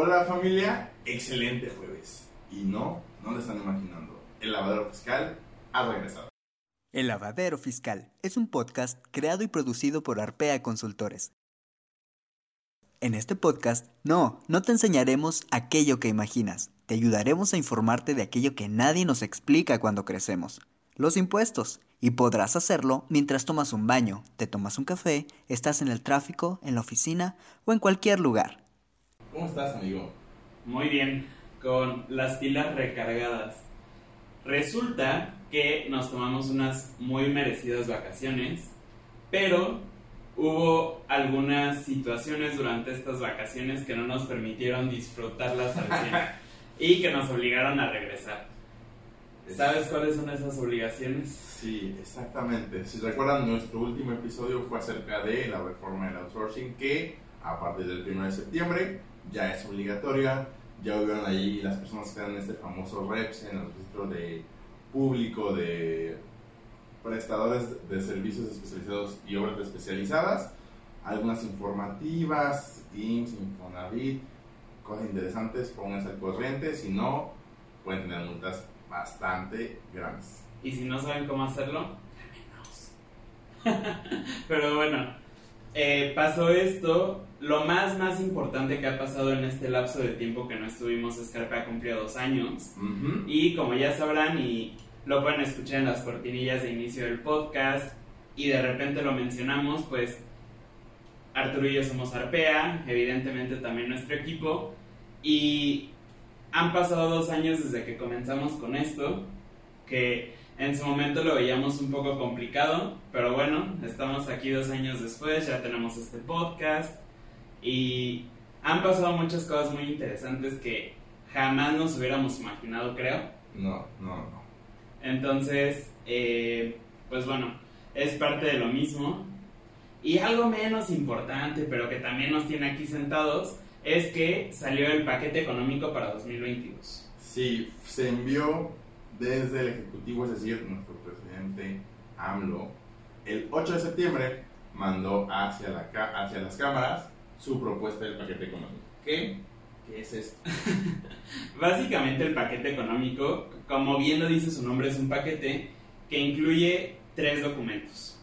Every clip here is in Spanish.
Hola familia, excelente jueves. Y no, no le están imaginando, el lavadero fiscal ha regresado. El lavadero fiscal es un podcast creado y producido por Arpea Consultores. En este podcast, no, no te enseñaremos aquello que imaginas, te ayudaremos a informarte de aquello que nadie nos explica cuando crecemos, los impuestos, y podrás hacerlo mientras tomas un baño, te tomas un café, estás en el tráfico, en la oficina o en cualquier lugar. ¿Cómo estás, amigo? Muy bien, con las pilas recargadas. Resulta que nos tomamos unas muy merecidas vacaciones, pero hubo algunas situaciones durante estas vacaciones que no nos permitieron disfrutarlas al 100 y que nos obligaron a regresar. ¿Sabes cuáles son esas obligaciones? Sí, exactamente. Si recuerdan, nuestro último episodio fue acerca de la reforma del outsourcing que a partir del 1 de septiembre ya es obligatoria. Ya vieron ahí las personas que dan este famoso REPS en el registro de público de prestadores de servicios especializados y obras especializadas. Algunas informativas, IMSS, Infonavit, cosas interesantes, pónganse al corriente. Si no, pueden tener multas bastante grandes. Y si no saben cómo hacerlo. Pero bueno, eh, pasó esto. Lo más, más importante que ha pasado en este lapso de tiempo que no estuvimos, Scarpa ha cumplido dos años. Y como ya sabrán, y lo pueden escuchar en las cortinillas de inicio del podcast, y de repente lo mencionamos, pues Arturo y yo somos Arpea, evidentemente también nuestro equipo, y han pasado dos años desde que comenzamos con esto, que en su momento lo veíamos un poco complicado, pero bueno, estamos aquí dos años después, ya tenemos este podcast, y han pasado muchas cosas muy interesantes que jamás nos hubiéramos imaginado, creo. No, no, no. Entonces, eh, pues bueno, es parte de lo mismo. Y algo menos importante, pero que también nos tiene aquí sentados, es que salió el paquete económico para 2022. Sí, se envió desde el Ejecutivo, es decir, nuestro presidente AMLO, el 8 de septiembre mandó hacia, la, hacia las cámaras su propuesta del paquete económico. ¿Qué? ¿Qué es esto? Básicamente el paquete económico, como bien lo dice su nombre, es un paquete que incluye tres documentos.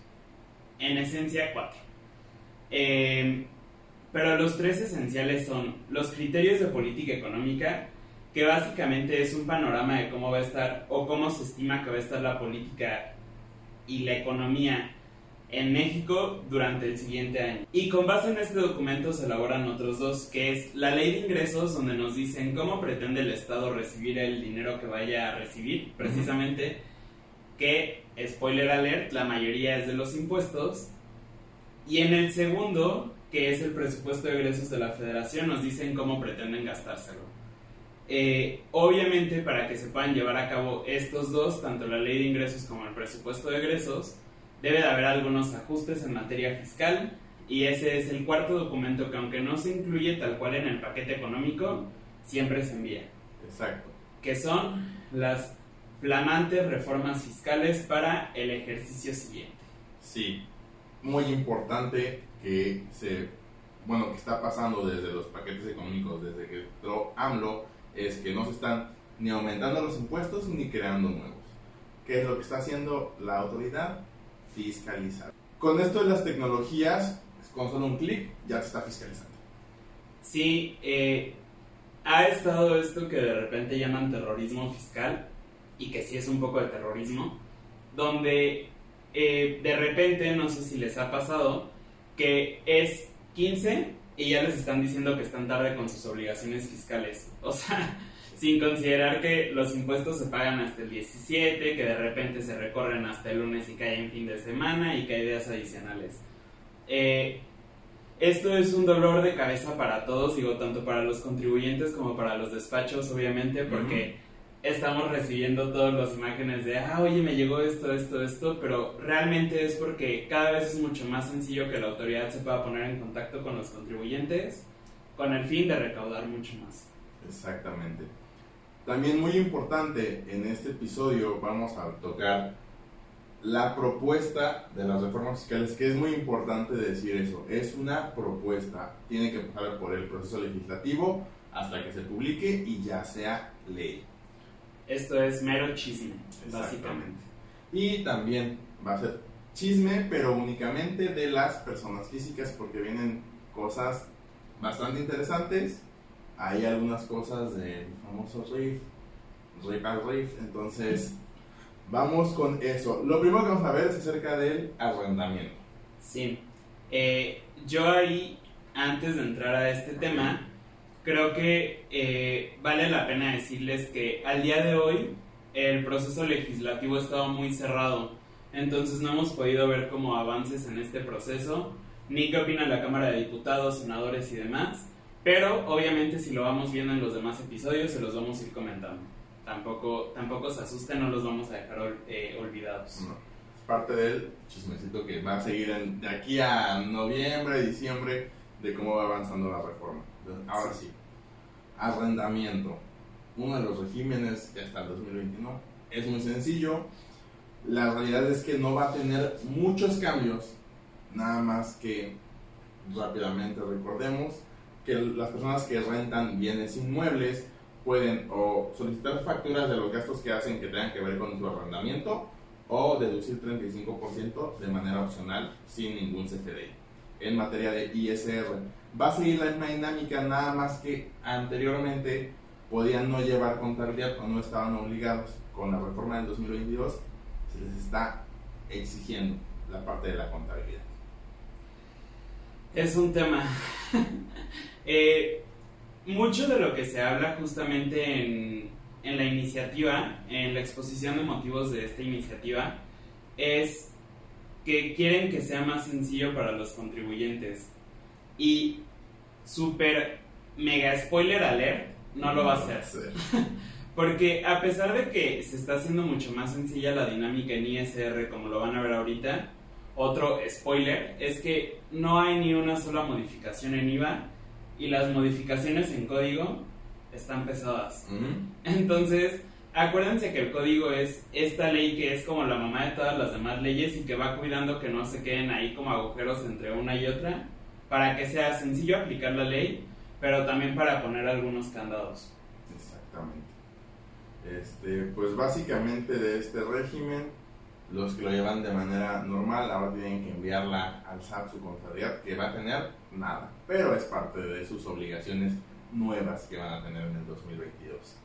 En esencia, cuatro. Eh, pero los tres esenciales son los criterios de política económica, que básicamente es un panorama de cómo va a estar o cómo se estima que va a estar la política y la economía en México durante el siguiente año. Y con base en este documento se elaboran otros dos, que es la ley de ingresos, donde nos dicen cómo pretende el Estado recibir el dinero que vaya a recibir, precisamente, que, spoiler alert, la mayoría es de los impuestos. Y en el segundo, que es el presupuesto de egresos de la federación, nos dicen cómo pretenden gastárselo. Eh, obviamente, para que se puedan llevar a cabo estos dos, tanto la ley de ingresos como el presupuesto de egresos, debe de haber algunos ajustes en materia fiscal y ese es el cuarto documento que aunque no se incluye tal cual en el paquete económico, siempre se envía, Exacto. que son las flamantes reformas fiscales para el ejercicio siguiente. Sí, muy importante que se, bueno, que está pasando desde los paquetes económicos, desde que entró AMLO, es que no se están ni aumentando los impuestos ni creando nuevos. ¿Qué es lo que está haciendo la autoridad? Fiscalizar. Con esto de las tecnologías, con solo un clic ya te está fiscalizando. Sí, eh, ha estado esto que de repente llaman terrorismo fiscal y que sí es un poco de terrorismo, donde eh, de repente, no sé si les ha pasado, que es 15 y ya les están diciendo que están tarde con sus obligaciones fiscales. O sea, sin considerar que los impuestos se pagan hasta el 17, que de repente se recorren hasta el lunes y cae en fin de semana y que hay días adicionales. Eh, esto es un dolor de cabeza para todos, digo, tanto para los contribuyentes como para los despachos, obviamente, porque estamos recibiendo todas las imágenes de, ah, oye, me llegó esto, esto, esto, pero realmente es porque cada vez es mucho más sencillo que la autoridad se pueda poner en contacto con los contribuyentes con el fin de recaudar mucho más. Exactamente. También muy importante, en este episodio vamos a tocar la propuesta de las reformas fiscales, que es muy importante decir eso, es una propuesta, tiene que pasar por el proceso legislativo, hasta que se publique y ya sea ley. Esto es mero chisme, básicamente. Y también va a ser chisme, pero únicamente de las personas físicas, porque vienen cosas bastante interesantes. Hay algunas cosas del famoso Riff, Riff al Riff, entonces vamos con eso. Lo primero que vamos a ver es acerca del arrendamiento. Sí, eh, yo ahí, antes de entrar a este tema, creo que eh, vale la pena decirles que al día de hoy el proceso legislativo ha estado muy cerrado, entonces no hemos podido ver como avances en este proceso, ni qué opina la Cámara de Diputados, senadores y demás, pero obviamente si lo vamos viendo en los demás episodios se los vamos a ir comentando. Tampoco, tampoco se asusten, no los vamos a dejar eh, olvidados. No, es parte del chismecito que va a seguir de aquí a noviembre, diciembre, de cómo va avanzando la reforma. Ahora sí, arrendamiento. Uno de los regímenes hasta el 2021 es muy sencillo. La realidad es que no va a tener muchos cambios, nada más que rápidamente recordemos que las personas que rentan bienes inmuebles pueden o solicitar facturas de los gastos que hacen que tengan que ver con su arrendamiento o deducir 35% de manera opcional sin ningún CFDI. En materia de ISR, va a seguir la misma dinámica, nada más que anteriormente podían no llevar contabilidad o no estaban obligados. Con la reforma del 2022 se les está exigiendo la parte de la contabilidad. Es un tema. Eh, mucho de lo que se habla justamente en, en la iniciativa, en la exposición de motivos de esta iniciativa, es que quieren que sea más sencillo para los contribuyentes. Y super mega spoiler alert, no lo va a hacer. Porque a pesar de que se está haciendo mucho más sencilla la dinámica en ISR como lo van a ver ahorita, otro spoiler es que no hay ni una sola modificación en IVA y las modificaciones en código están pesadas. Entonces, acuérdense que el código es esta ley que es como la mamá de todas las demás leyes y que va cuidando que no se queden ahí como agujeros entre una y otra para que sea sencillo aplicar la ley, pero también para poner algunos candados. Exactamente. Este, pues básicamente de este régimen, los que lo llevan de manera normal ahora tienen que enviarla al SAT su contabilidad, que va a tener nada, pero es parte de sus obligaciones nuevas que van a tener en el 2022.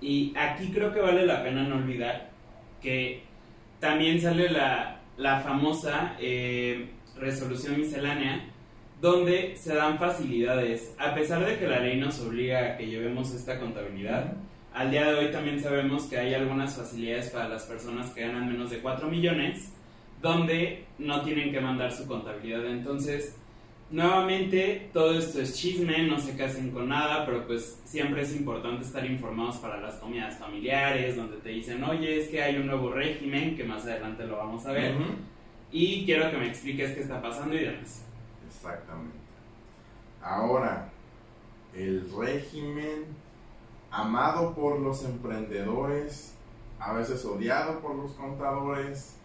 Y aquí creo que vale la pena no olvidar que también sale la, la famosa eh, resolución miscelánea donde se dan facilidades. A pesar de que la ley nos obliga a que llevemos esta contabilidad, al día de hoy también sabemos que hay algunas facilidades para las personas que ganan menos de 4 millones, donde no tienen que mandar su contabilidad. Entonces, nuevamente, todo esto es chisme, no se casen con nada, pero pues siempre es importante estar informados para las comidas familiares, donde te dicen, oye, es que hay un nuevo régimen, que más adelante lo vamos a ver, y quiero que me expliques qué está pasando y demás. Exactamente. Ahora, el régimen amado por los emprendedores, a veces odiado por los contadores,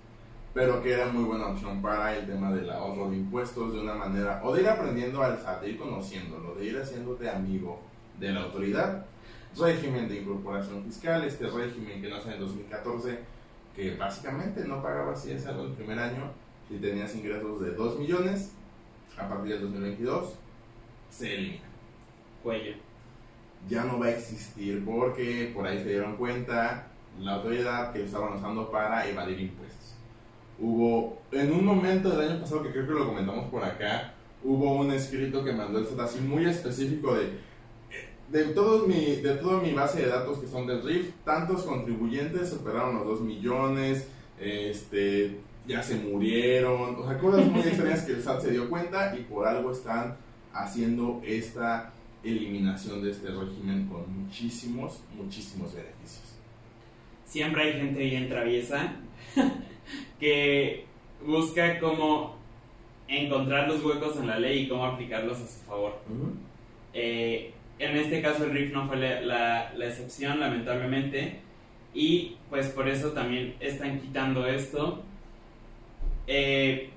pero que era muy buena opción para el tema del ahorro de impuestos de una manera, o de ir aprendiendo al SAT, de ir conociéndolo, de ir haciéndote amigo de la autoridad. Régimen de incorporación fiscal, este régimen que nace en 2014, que básicamente no pagabas CSR el primer año si tenías ingresos de 2 millones, a partir del 2022 se elimina. Cuello. Ya no va a existir porque por ahí se dieron cuenta la autoridad que estaban usando para evadir impuestos. Hubo, en un momento del año pasado, que creo que lo comentamos por acá, hubo un escrito que mandó el SAT así muy específico de de, todos mi, de toda mi base de datos que son del RIF, tantos contribuyentes superaron los 2 millones, este, ya se murieron, o sea, cosas muy extrañas que el SAT se dio cuenta y por algo están haciendo esta eliminación de este régimen con muchísimos, muchísimos beneficios. Siempre hay gente bien traviesa que busca cómo encontrar los huecos en la ley y cómo aplicarlos a su favor. Eh, en este caso el RIF no fue la, la excepción, lamentablemente, y pues por eso también están quitando esto eh,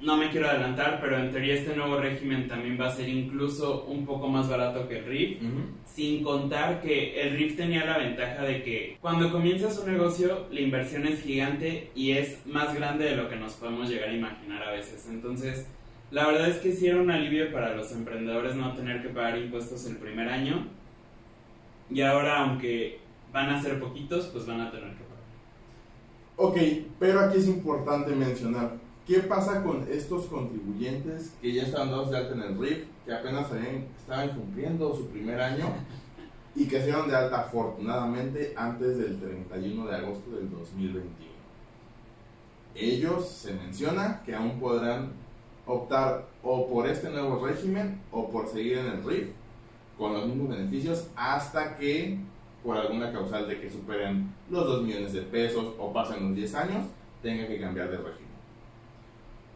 no me quiero adelantar, pero en teoría este nuevo régimen también va a ser incluso un poco más barato que el RIF, sin contar que el RIF tenía la ventaja de que cuando comienzas un negocio la inversión es gigante y es más grande de lo que nos podemos llegar a imaginar a veces. Entonces, la verdad es que sí era un alivio para los emprendedores no tener que pagar impuestos el primer año. Y ahora, aunque van a ser poquitos, pues van a tener que pagar. Ok, pero aquí es importante mencionar, ¿qué pasa con estos contribuyentes que ya estaban dados de alta en el RIF, que apenas estaban cumpliendo su primer año y que se dieron de alta afortunadamente antes del 31 de agosto del 2021? Ellos se menciona que aún podrán optar o por este nuevo régimen o por seguir en el RIF con los mismos beneficios hasta que por alguna causal de que superen los 2 millones de pesos o pasen los 10 años, tenga que cambiar de régimen.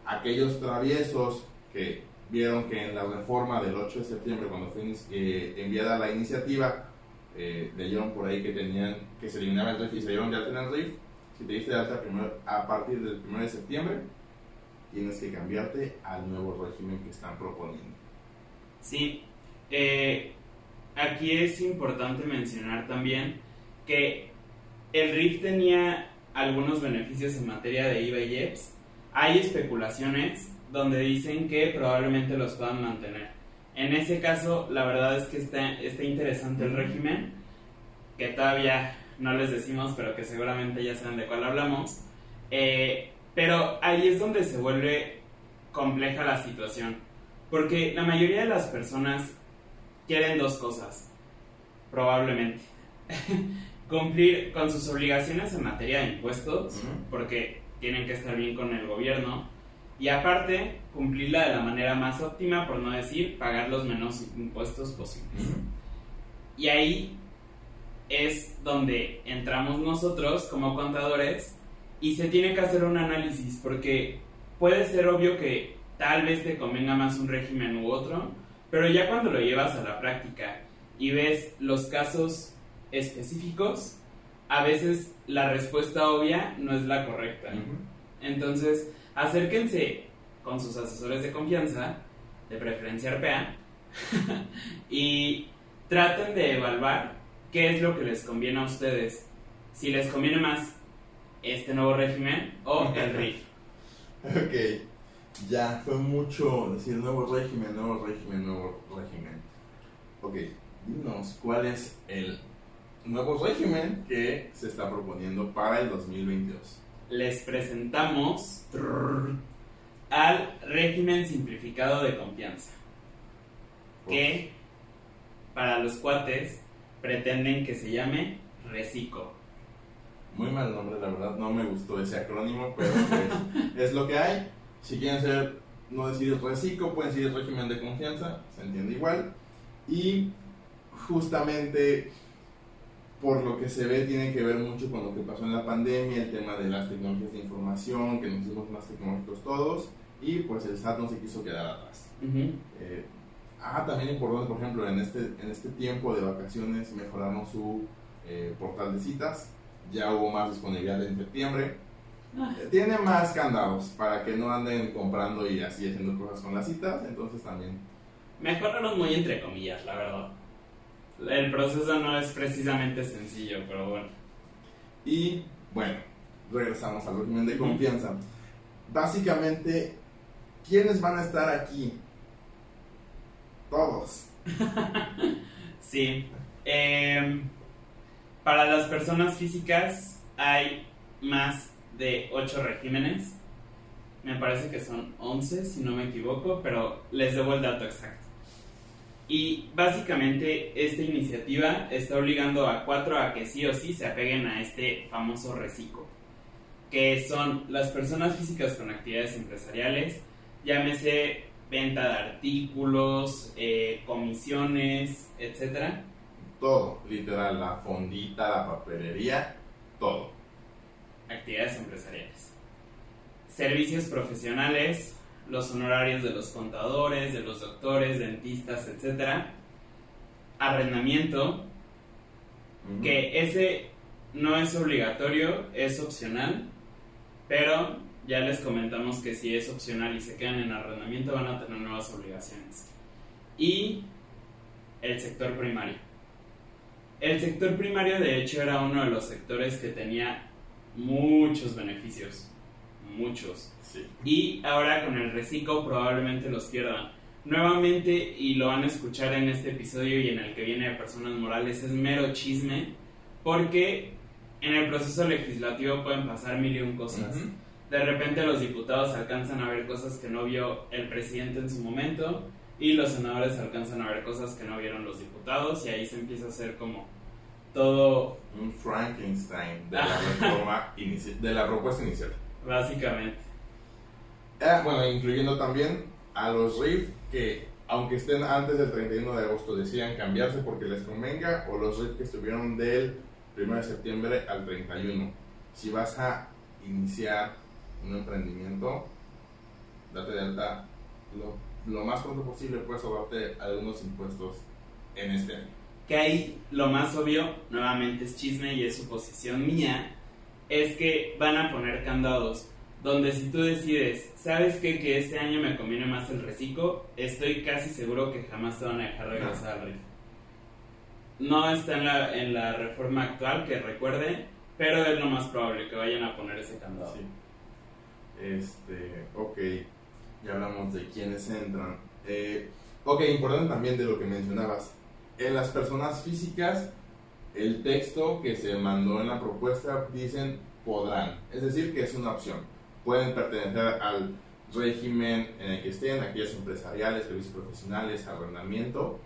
Aquellos traviesos que vieron que en la reforma del 8 de septiembre, cuando fue eh, enviada la iniciativa, eh, leyeron por ahí que tenían que se eliminaba el RIF y se dieron de alta el RIF. Si te diste de alta a partir del 1 de septiembre, tienes que cambiarte al nuevo régimen que están proponiendo. Sí, eh, aquí es importante mencionar también que el RIF tenía algunos beneficios en materia de IVA y EPS. Hay especulaciones donde dicen que probablemente los puedan mantener. En ese caso, la verdad es que está, está interesante el régimen, que todavía no les decimos, pero que seguramente ya saben de cuál hablamos. Eh, pero ahí es donde se vuelve compleja la situación, porque la mayoría de las personas quieren dos cosas, probablemente. Cumplir con sus obligaciones en materia de impuestos, porque tienen que estar bien con el gobierno, y aparte cumplirla de la manera más óptima, por no decir pagar los menos impuestos posibles. Y ahí es donde entramos nosotros como contadores y se tiene que hacer un análisis porque puede ser obvio que tal vez te convenga más un régimen u otro, pero ya cuando lo llevas a la práctica y ves los casos específicos, a veces la respuesta obvia no es la correcta. Entonces, acérquense con sus asesores de confianza, de preferencia RPA, y traten de evaluar qué es lo que les conviene a ustedes. Si les conviene más este nuevo régimen o el RIF. ok, ya fue mucho decir nuevo régimen, nuevo régimen, nuevo régimen. Ok, dinos cuál es el nuevo régimen que se está proponiendo para el 2022. Les presentamos al régimen simplificado de confianza, que para los cuates pretenden que se llame RECICO. Muy mal nombre, la verdad, no me gustó ese acrónimo, pero pues, es lo que hay. Si quieren ser, no decir reciclo, pueden decir régimen de confianza, se entiende igual. Y justamente por lo que se ve tiene que ver mucho con lo que pasó en la pandemia, el tema de las tecnologías de información, que nos hicimos más tecnológicos todos, y pues el SAT no se quiso quedar atrás. Eh, ah, también importante, por ejemplo, en este, en este tiempo de vacaciones mejoramos su eh, portal de citas, ya hubo más disponibilidad en septiembre. Ah. Eh, tiene más candados para que no anden comprando y así haciendo cosas con las citas, entonces también. Mejoraron muy entre comillas, la verdad. El proceso no es precisamente sencillo, pero bueno. Y bueno, regresamos al régimen de confianza. Básicamente, ¿quiénes van a estar aquí? Todos. sí. Eh, para las personas físicas hay más de 8 regímenes. Me parece que son 11, si no me equivoco, pero les debo el dato exacto. Y básicamente esta iniciativa está obligando a cuatro a que sí o sí se apeguen a este famoso reciclo, que son las personas físicas con actividades empresariales, llámese venta de artículos, eh, comisiones, etcétera, todo, literal, la fondita, la papelería, todo. Actividades empresariales. Servicios profesionales, los honorarios de los contadores, de los doctores, dentistas, etc. Arrendamiento, que ese no es obligatorio, es opcional, pero ya les comentamos que si es opcional y se quedan en arrendamiento van a tener nuevas obligaciones. Y el sector primario. El sector primario de hecho era uno de los sectores que tenía muchos beneficios, muchos. Sí. Y ahora con el reciclo probablemente los pierdan. Nuevamente, y lo van a escuchar en este episodio y en el que viene de personas morales, es mero chisme, porque en el proceso legislativo pueden pasar mil y un cosas. De repente los diputados alcanzan a ver cosas que no vio el presidente en su momento y los senadores alcanzan a ver cosas que no vieron los diputados y ahí se empieza a hacer como todo Un Frankenstein de la reforma de la propuesta inicial. Básicamente. Ah, bueno, incluyendo también a los RIF que, aunque estén antes del 31 de agosto, decidan cambiarse porque les convenga, o los RIF que estuvieron del 1 de septiembre al 31. Si vas a iniciar un emprendimiento, date de alta lo, lo más pronto posible, puedes ahorrarte algunos impuestos en este año. Que ahí lo más obvio, nuevamente es chisme y es suposición mía, es que van a poner candados donde si tú decides, ¿sabes qué? Que este año me conviene más el reciclo, estoy casi seguro que jamás te van a dejar regresar al RIF. No está en la, en la reforma actual, que recuerde, pero es lo más probable que vayan a poner ese candado. Sí. Este, ok, ya hablamos de quiénes entran. Eh, ok, importante también de lo que mencionabas. En las personas físicas, el texto que se mandó en la propuesta dicen podrán, es decir, que es una opción. Pueden pertenecer al régimen en el que estén, aquellas empresariales, servicios profesionales, arrendamiento,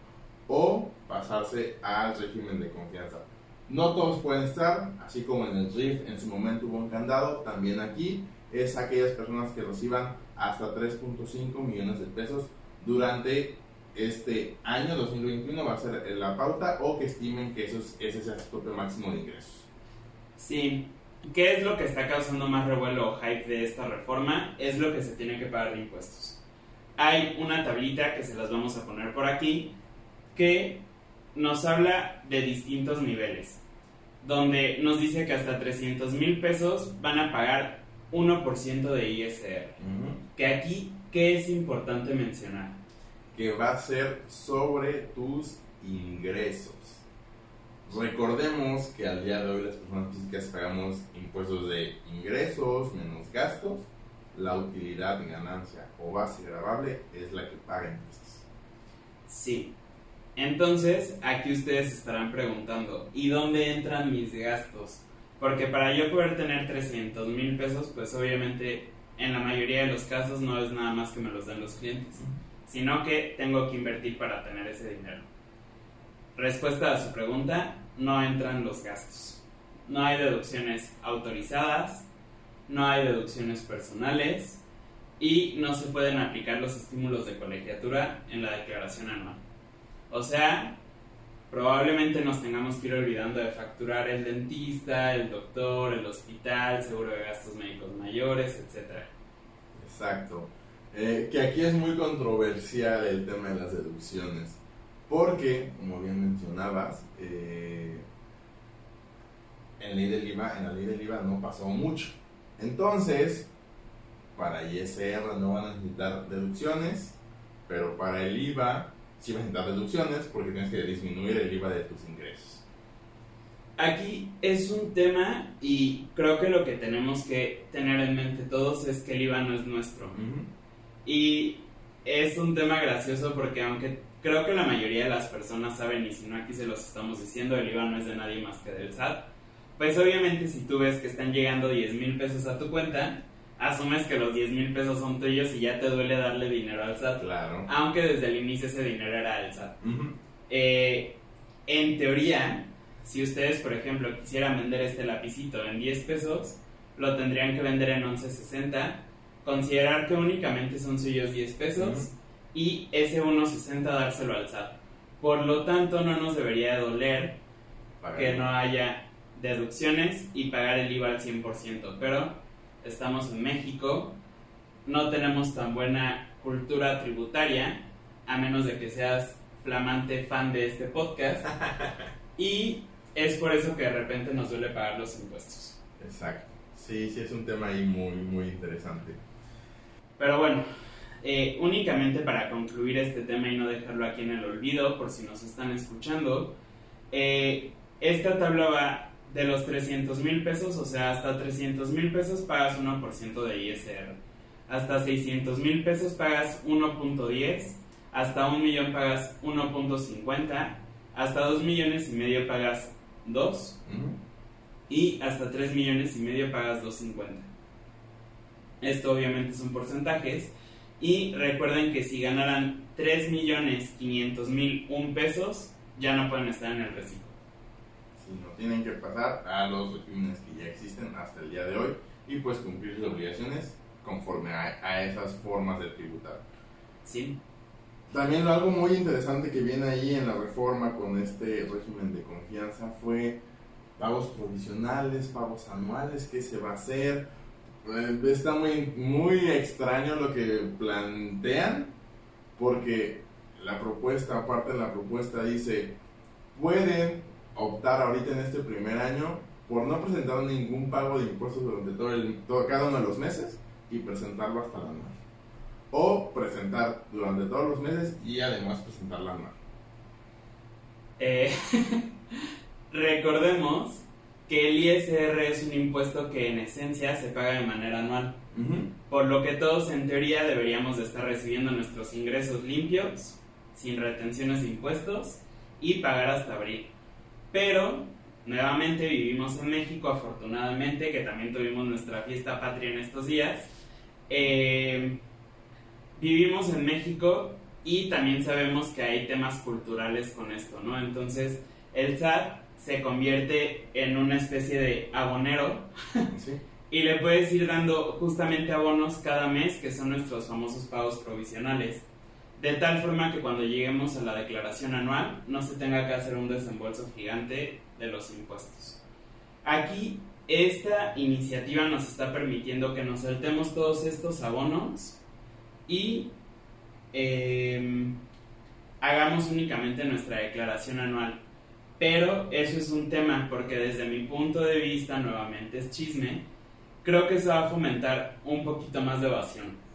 o pasarse al régimen de confianza. No todos pueden estar, así como en el RIF en su momento hubo un candado, también aquí es aquellas personas que reciban hasta 3.5 millones de pesos durante este año 2021 va a ser la pauta o que estimen que eso es, ese sea su tope máximo de ingresos. Sí, ¿qué es lo que está causando más revuelo o hype de esta reforma? Es lo que se tiene que pagar de impuestos. Hay una tablita que se las vamos a poner por aquí que nos habla de distintos niveles, donde nos dice que hasta 300 mil pesos van a pagar 1% de ISR. Que aquí, ¿qué es importante mencionar? Que va a ser sobre tus ingresos. Recordemos que al día de hoy las personas físicas pagamos impuestos de ingresos menos gastos. La utilidad, ganancia o base grabable es la que paga impuestos. Sí. Entonces, aquí ustedes estarán preguntando, ¿y dónde entran mis gastos? Porque para yo poder tener 300 mil pesos, pues obviamente en la mayoría de los casos no es nada más que me los den los clientes, sino que tengo que invertir para tener ese dinero. Respuesta a su pregunta, no entran los gastos. No hay deducciones autorizadas, no hay deducciones personales y no se pueden aplicar los estímulos de colegiatura en la declaración anual. O sea, probablemente nos tengamos que ir olvidando de facturar el dentista, el doctor, el hospital, seguro de gastos médicos mayores, etc. Exacto. Eh, que aquí es muy controversial el tema de las deducciones. Porque, como bien mencionabas, eh, en, ley del IVA, en la ley del IVA no pasó mucho. Entonces, para ISR no van a necesitar deducciones, pero para el IVA sí van a necesitar deducciones porque tienes que disminuir el IVA de tus ingresos. Aquí es un tema y creo que lo que tenemos que tener en mente todos es que el IVA no es nuestro. Y es un tema gracioso porque aunque creo que la mayoría de las personas saben y si no aquí se los estamos diciendo, el IVA no es de nadie más que del SAT. Pues obviamente si tú ves que están llegando 10 mil pesos a tu cuenta, asumes que los 10 mil pesos son tuyos y ya te duele darle dinero al SAT. Claro. Aunque desde el inicio ese dinero era del SAT. Eh, en teoría, si ustedes, por ejemplo, quisieran vender este lapicito en 10 pesos, lo tendrían que vender en 11.60, considerar que únicamente son suyos 10 pesos y ese 1.60 dárselo al SAT. Por lo tanto, no nos debería doler Pagar. que no haya deducciones y pagar el IVA al 100%, pero estamos en México, no tenemos tan buena cultura tributaria, a menos de que seas flamante fan de este podcast, y es por eso que de repente nos duele pagar los impuestos. Exacto. Sí, sí, es un tema ahí muy, muy interesante. Pero bueno, eh, únicamente para concluir este tema y no dejarlo aquí en el olvido, por si nos están escuchando, eh, esta tabla va de los 300 mil pesos, o sea, hasta 300 mil pesos pagas 1% de ISR, hasta 600 mil pesos pagas 1.10, hasta 1 millón pagas 1.50, hasta 2 millones y medio pagas 2 y hasta 3 millones y medio pagas 2.50. Esto obviamente son porcentajes y recuerden que si ganaran 3 millones 500 mil un pesos, ya no pueden estar en el reciclo. Si no tienen que pasar a los regímenes que ya existen hasta el día de hoy y pues cumplir sus obligaciones conforme a, a esas formas de tributar. Sí. También algo muy interesante que viene ahí en la reforma con este régimen de confianza fue pagos provisionales, pagos anuales, qué se va a hacer. Eh, está muy, muy extraño lo que plantean, porque la propuesta, aparte de la propuesta, dice, pueden optar ahorita en este primer año por no presentar ningún pago de impuestos durante todo, el, todo cada uno de los meses y presentarlo hasta la anual. O presentar durante todos los meses y además presentar la anual. Eh, recordemos que el ISR es un impuesto que en esencia se paga de manera anual, por lo que todos en teoría deberíamos de estar recibiendo nuestros ingresos limpios, sin retenciones de impuestos y pagar hasta abril. Pero nuevamente vivimos en México, afortunadamente, que también tuvimos nuestra fiesta patria en estos días. Eh, vivimos en México y también sabemos que hay temas culturales con esto, ¿no? Entonces, el SAT se convierte en una especie de abonero y le puedes ir dando justamente abonos cada mes, que son nuestros famosos pagos provisionales. De tal forma que cuando lleguemos a la declaración anual no se tenga que hacer un desembolso gigante de los impuestos. Aquí esta iniciativa nos está permitiendo que nos saltemos todos estos abonos y em, hagamos únicamente nuestra declaración anual. Pero eso es un tema porque desde mi punto de vista, nuevamente es chisme, creo que se va a fomentar un poquito más de evasión.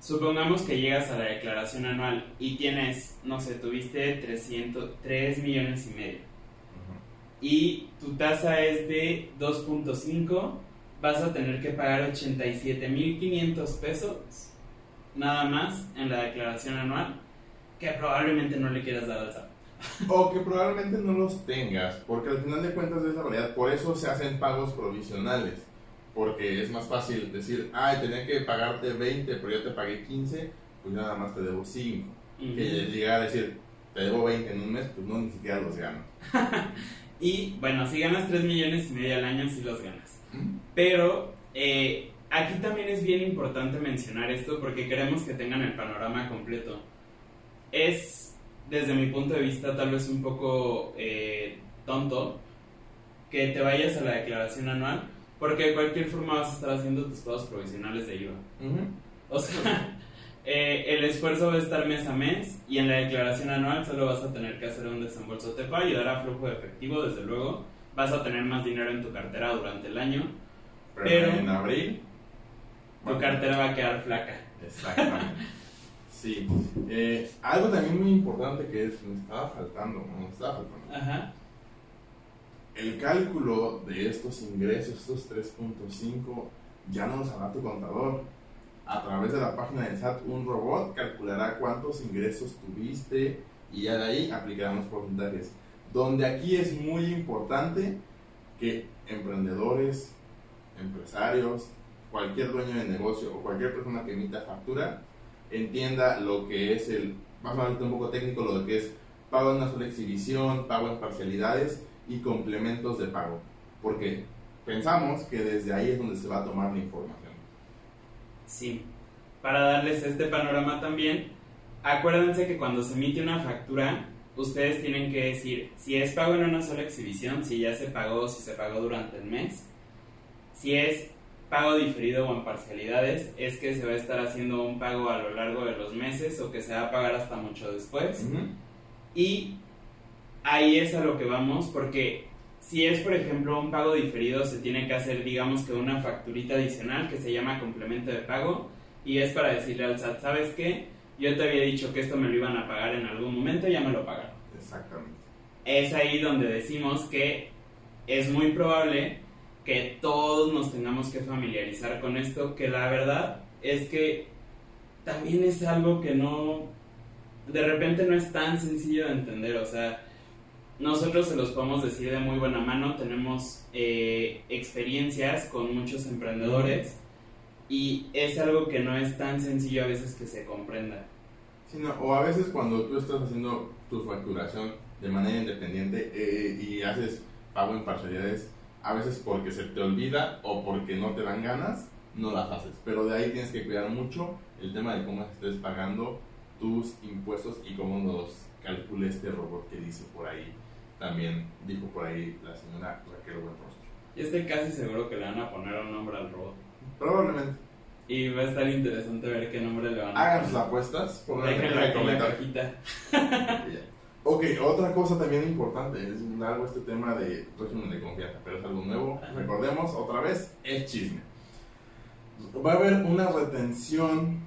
Supongamos que llegas a la declaración anual y tienes, no sé, tuviste 300, 3 millones y medio. Y tu tasa es de 2.5, vas a tener que pagar 87.500 pesos nada más en la declaración anual que probablemente no le quieras dar al SAT. O que probablemente no los tengas, porque al final de cuentas es la realidad. Por eso se hacen pagos provisionales. Porque es más fácil decir, ay, tenía que pagarte 20, pero yo te pagué 15, pues nada más te debo 5. Que llegar a decir, te debo 20 en un mes, pues no, ni siquiera los gano. y bueno, si ganas 3 millones y medio al año, sí los ganas. Pero eh, aquí también es bien importante mencionar esto porque queremos que tengan el panorama completo. Es, desde mi punto de vista, tal vez un poco eh, tonto que te vayas a la declaración anual porque de cualquier forma vas a estar haciendo tus pagos provisionales de IVA. O sea, eh, el esfuerzo va a estar mes a mes y en la declaración anual solo vas a tener que hacer un desembolso. Te va a ayudar a flujo de efectivo, desde luego. Vas a tener más dinero en tu cartera durante el año. Pero, en abril. Tu cartera va a quedar flaca. Exactamente. Sí. Eh, algo también muy importante que es, me estaba faltando, me estaba faltando. Ajá el cálculo de estos ingresos, estos 3.5, ya no nos hará tu contador. A través de la página de SAT, un robot calculará cuántos ingresos tuviste y ya de ahí aplicarán porcentajes. Donde aquí es muy importante que emprendedores, empresarios, cualquier dueño de negocio o cualquier persona que emita factura entienda lo que es el, más menos un poco técnico, lo que es pago en una sola exhibición, pago en parcialidades y complementos de pago, porque pensamos que desde ahí es donde se va a tomar la información. Sí, para darles este panorama también, acuérdense que cuando se emite una factura, ustedes tienen que decir si es pago en una sola exhibición, si ya se pagó, si se pagó durante el mes, si es pago diferido o en parcialidades, es que se va a estar haciendo un pago a lo largo de los meses o que se va a pagar hasta mucho después. Y ahí es a lo que vamos, porque si es, por ejemplo, un pago diferido, se tiene que hacer, digamos que una facturita adicional que se llama complemento de pago y es para decirle al SAT, ¿sabes qué? Yo te había dicho que esto me lo iban a pagar en algún momento, ya me lo pagaron. Exactamente. Es ahí donde decimos que es muy probable que todos nos tengamos que familiarizar con esto, que la verdad es que también es algo que no, de repente no es tan sencillo de entender, o sea, nosotros se los podemos decir de muy buena mano, tenemos eh, experiencias con muchos emprendedores y es algo que no es tan sencillo a veces que se comprenda. o a veces cuando tú estás haciendo tu facturación de manera independiente eh, y haces pago en parcialidades, a veces porque se te olvida o porque no te dan ganas, no las haces. Pero de ahí tienes que cuidar mucho el tema de cómo estés pagando tus impuestos y cómo los calcule este robot que dice por ahí también dijo por ahí la señora Raquel Buenrostro. Y estoy casi seguro que le van a poner un nombre al robot. Probablemente. Y va a estar interesante ver qué nombre le van a poner. Hagan sus apuestas, Déjenlo en la cajita. ok, otra cosa también importante es algo este tema de régimen de confianza, pero es algo nuevo. Recordemos otra vez el chisme. Va a haber una retención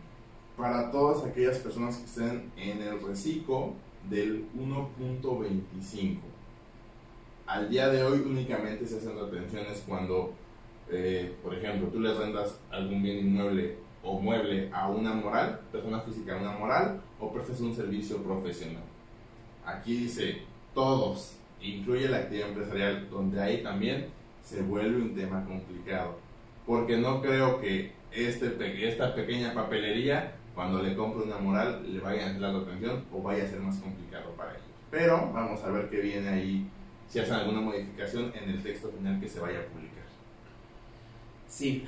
para todas aquellas personas que estén en el reciclo del 1.25 al día de hoy únicamente se hacen retenciones cuando, eh, por ejemplo, tú le rentas algún bien inmueble o mueble a una moral, persona física a una moral, o prestas un servicio profesional. Aquí dice todos, incluye la actividad empresarial, donde ahí también se vuelve un tema complicado. Porque no creo que este, esta pequeña papelería, cuando le compre una moral, le vaya a hacer la retención o vaya a ser más complicado para ellos. Pero vamos a ver qué viene ahí si hacen alguna modificación en el texto final que se vaya a publicar. Sí,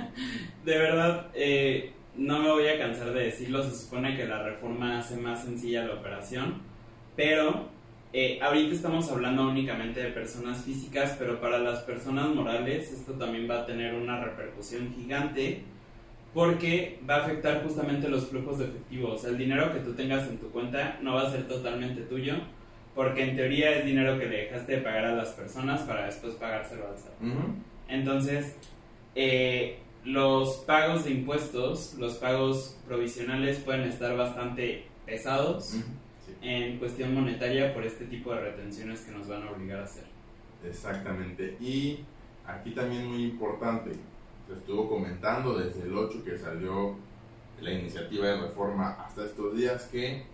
de verdad, eh, no me voy a cansar de decirlo, se supone que la reforma hace más sencilla la operación, pero eh, ahorita estamos hablando únicamente de personas físicas, pero para las personas morales esto también va a tener una repercusión gigante porque va a afectar justamente los flujos de efectivo, o sea, el dinero que tú tengas en tu cuenta no va a ser totalmente tuyo, porque en teoría es dinero que le dejaste de pagar a las personas para después pagárselo al SAT. Entonces, eh, los pagos de impuestos, los pagos provisionales pueden estar bastante pesados en cuestión monetaria por este tipo de retenciones que nos van a obligar a hacer. Exactamente. Y aquí también muy importante, se estuvo comentando desde el 8 que salió la iniciativa de reforma hasta estos días que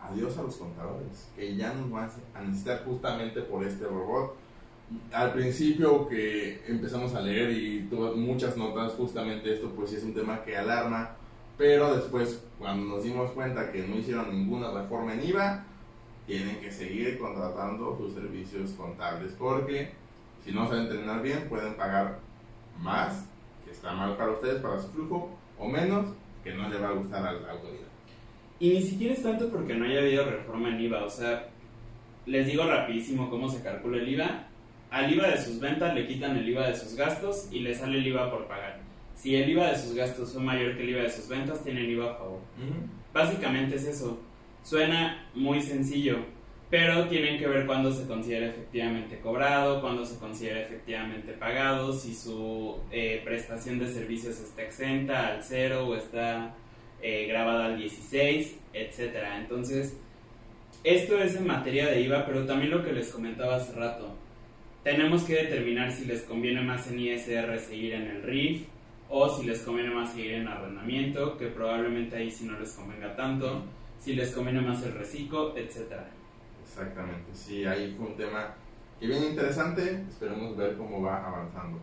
adiós a los contadores, que ya nos van a necesitar justamente por este robot. Al principio que empezamos a leer y tuve muchas notas, justamente esto pues es un tema que alarma, pero después cuando nos dimos cuenta que no hicieron ninguna reforma en IVA, tienen que seguir contratando sus servicios contables porque si no saben terminar bien pueden pagar más, que está mal para ustedes, para su flujo, o menos, que no le va a gustar a la autoridad. Y ni siquiera es tanto porque no haya habido reforma en IVA, o sea, les digo rapidísimo cómo se calcula el IVA. Al IVA de sus ventas le quitan el IVA de sus gastos y le sale el IVA por pagar. Si el IVA de sus gastos fue mayor que el IVA de sus ventas, tienen IVA a favor. Básicamente es eso. Suena muy sencillo, pero tienen que ver cuándo se considera efectivamente cobrado, cuándo se considera efectivamente pagado, si su eh, prestación de servicios está exenta al cero o está eh, grabada al 16, etcétera. Entonces, esto es en materia de IVA, pero también lo que les comentaba hace rato. Tenemos que determinar si les conviene más en ISR seguir en el RIF o si les conviene más seguir en arrendamiento, que probablemente ahí sí no les convenga tanto, si les conviene más el reciclo, etcétera. Exactamente, sí, ahí fue un tema que viene interesante, esperemos ver cómo va avanzando.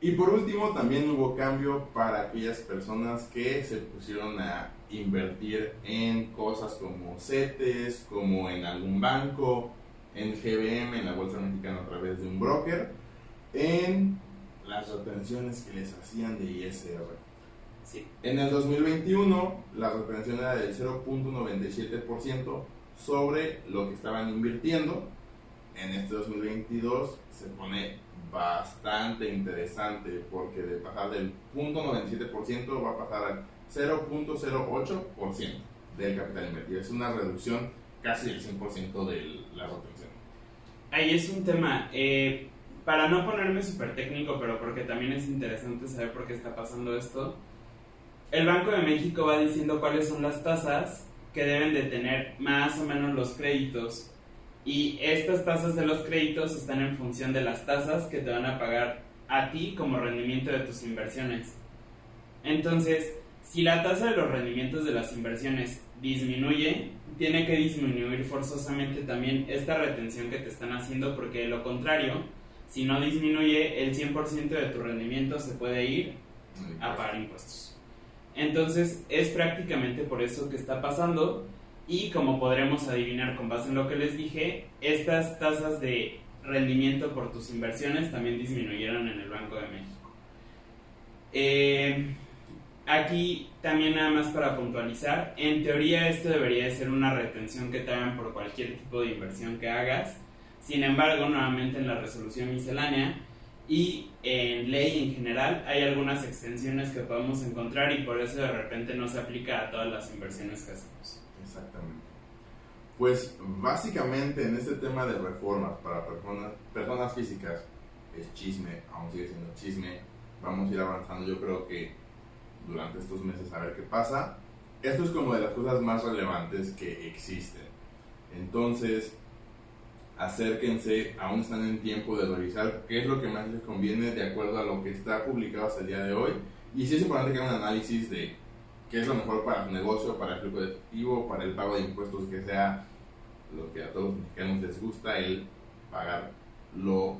Y por último, también hubo cambio para aquellas personas que se pusieron a invertir en cosas como CETES, como en algún banco, en GBM, en la Bolsa Mexicana a través de un broker, en las retenciones que les hacían de ISR. Sí. En el 2021, la retención era del 0.97% sobre lo que estaban invirtiendo. En este 2022 se pone bastante interesante porque de pasar del 0.97% va a pasar al 0.08% del capital invertido. Es una reducción casi del 100% de la retención. ahí es un tema. Eh, para no ponerme súper técnico, pero porque también es interesante saber por qué está pasando esto, el Banco de México va diciendo cuáles son las tasas que deben de tener más o menos los créditos. Y estas tasas de los créditos están en función de las tasas que te van a pagar a ti como rendimiento de tus inversiones. Entonces, si la tasa de los rendimientos de las inversiones disminuye, tiene que disminuir forzosamente también esta retención que te están haciendo porque de lo contrario, si no disminuye el 100% de tu rendimiento se puede ir a pagar impuestos. Entonces es prácticamente por eso que está pasando y como podremos adivinar con base en lo que les dije, estas tasas de rendimiento por tus inversiones también disminuyeron en el Banco de México. Eh, aquí también nada más para puntualizar, en teoría esto debería de ser una retención que te hagan por cualquier tipo de inversión que hagas. Sin embargo, nuevamente en la resolución miscelánea y en ley en general hay algunas extensiones que podemos encontrar y por eso de repente no se aplica a todas las inversiones que hacemos. Exactamente. Pues básicamente en este tema de reformas para personas, personas físicas es chisme, aún sigue siendo chisme. Vamos a ir avanzando, yo creo que durante estos meses a ver qué pasa. Esto es como de las cosas más relevantes que existen. Entonces, acérquense, aún están en tiempo de revisar qué es lo que más les conviene de acuerdo a lo que está publicado hasta el día de hoy. Y sí es importante que hagan un análisis de qué es lo mejor para su negocio, para el flujo de efectivo, para el pago de impuestos, que sea lo que a todos los mexicanos les gusta, el pagar lo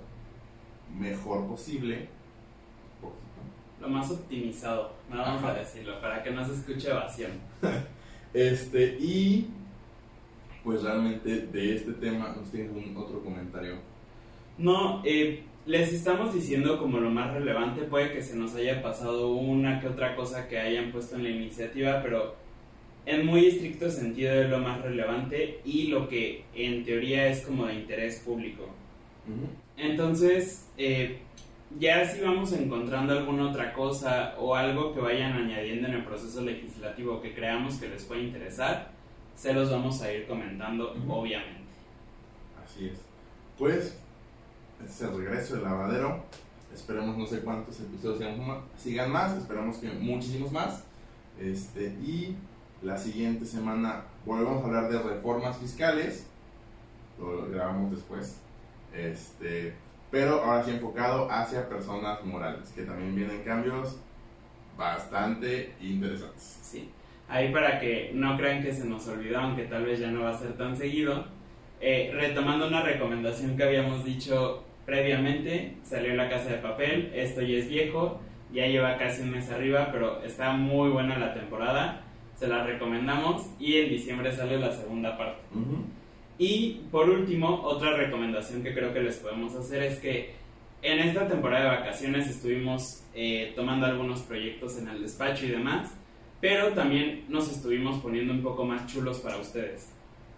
mejor posible. Lo más optimizado, no vamos a decirlo, para que no se escuche evasión. este, y pues realmente de este tema, ¿nos tienes un otro comentario? No, eh, les estamos diciendo como lo más relevante, puede que se nos haya pasado una que otra cosa que hayan puesto en la iniciativa, pero en muy estricto sentido es lo más relevante y lo que en teoría es como de interés público. Entonces, eh, ya si vamos encontrando alguna otra cosa o algo que vayan añadiendo en el proceso legislativo que creamos que les puede interesar, se los vamos a ir comentando, obviamente. Así es. Pues, este es el regreso del lavadero. Esperemos no sé cuántos episodios sigan más, esperamos que muchísimos más. Este, y la siguiente semana volvemos a hablar de reformas fiscales. Lo grabamos después. Este, pero ahora sí enfocado hacia personas morales, que también vienen cambios bastante interesantes. Sí. Ahí para que no crean que se nos olvidó, aunque tal vez ya no va a ser tan seguido. Eh, retomando una recomendación que habíamos dicho previamente, salió La Casa de Papel, esto ya es viejo, ya lleva casi un mes arriba, pero está muy buena la temporada, se la recomendamos y en diciembre sale la segunda parte. Y por último, otra recomendación que creo que les podemos hacer es que en esta temporada de vacaciones estuvimos eh, tomando algunos proyectos en el despacho y demás pero también nos estuvimos poniendo un poco más chulos para ustedes.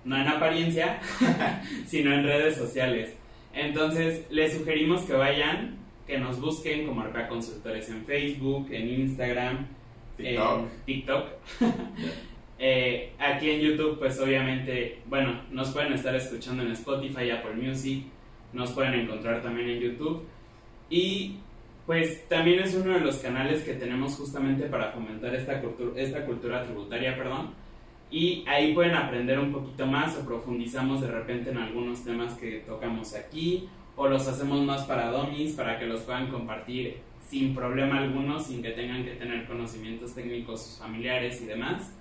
No en apariencia, sino en redes sociales. Entonces, les sugerimos que vayan, que nos busquen como Arpea Consultores en Facebook, en Instagram, en TikTok. Eh, aquí en YouTube, pues obviamente, bueno, nos pueden estar escuchando en Spotify, Apple Music, nos pueden encontrar también en YouTube. Y pues también es uno de los canales que tenemos justamente para fomentar esta cultura, tributaria, perdón. Y ahí pueden aprender un poquito más o profundizamos de repente en algunos temas que tocamos aquí o los hacemos más para domis para que los puedan compartir sin problema alguno, sin que tengan que tener conocimientos técnicos familiares y demás.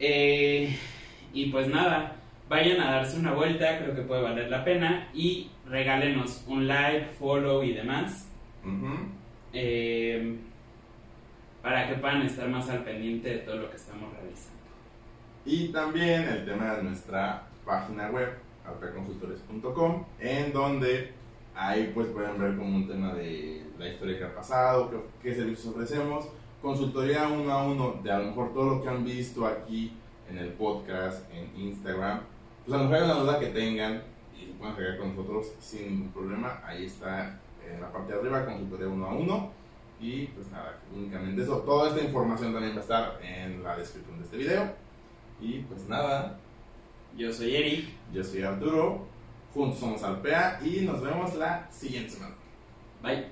Eh, y pues nada, vayan a darse una vuelta, creo que puede valer la pena y regálenos un like, follow y demás eh, para que puedan estar más al pendiente de todo lo que estamos realizando. Y también el tema de nuestra página web, alpeconsultores.com, en donde ahí pues pueden ver como un tema de la historia que ha pasado, qué, servicios ofrecemos, consultoría uno a uno de a lo mejor todo lo que han visto aquí en el podcast, en Instagram. Pues a lo mejor hay una duda que tengan y pueden llegar con nosotros sin ningún problema. Ahí está en la parte de arriba, consultoría uno a uno. Y pues nada, únicamente eso. Toda esta información también va a estar en la descripción de este video. Y pues nada. Yo soy Eric. Yo soy Arturo. Juntos somos Arpea y nos vemos la siguiente semana. Bye.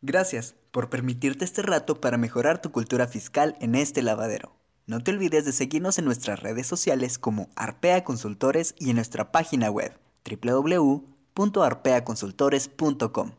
Gracias por permitirte este rato para mejorar tu cultura fiscal en este lavadero. No te olvides de seguirnos en nuestras redes sociales como Arpea Consultores y en nuestra página web www.arpeaconsultores.com.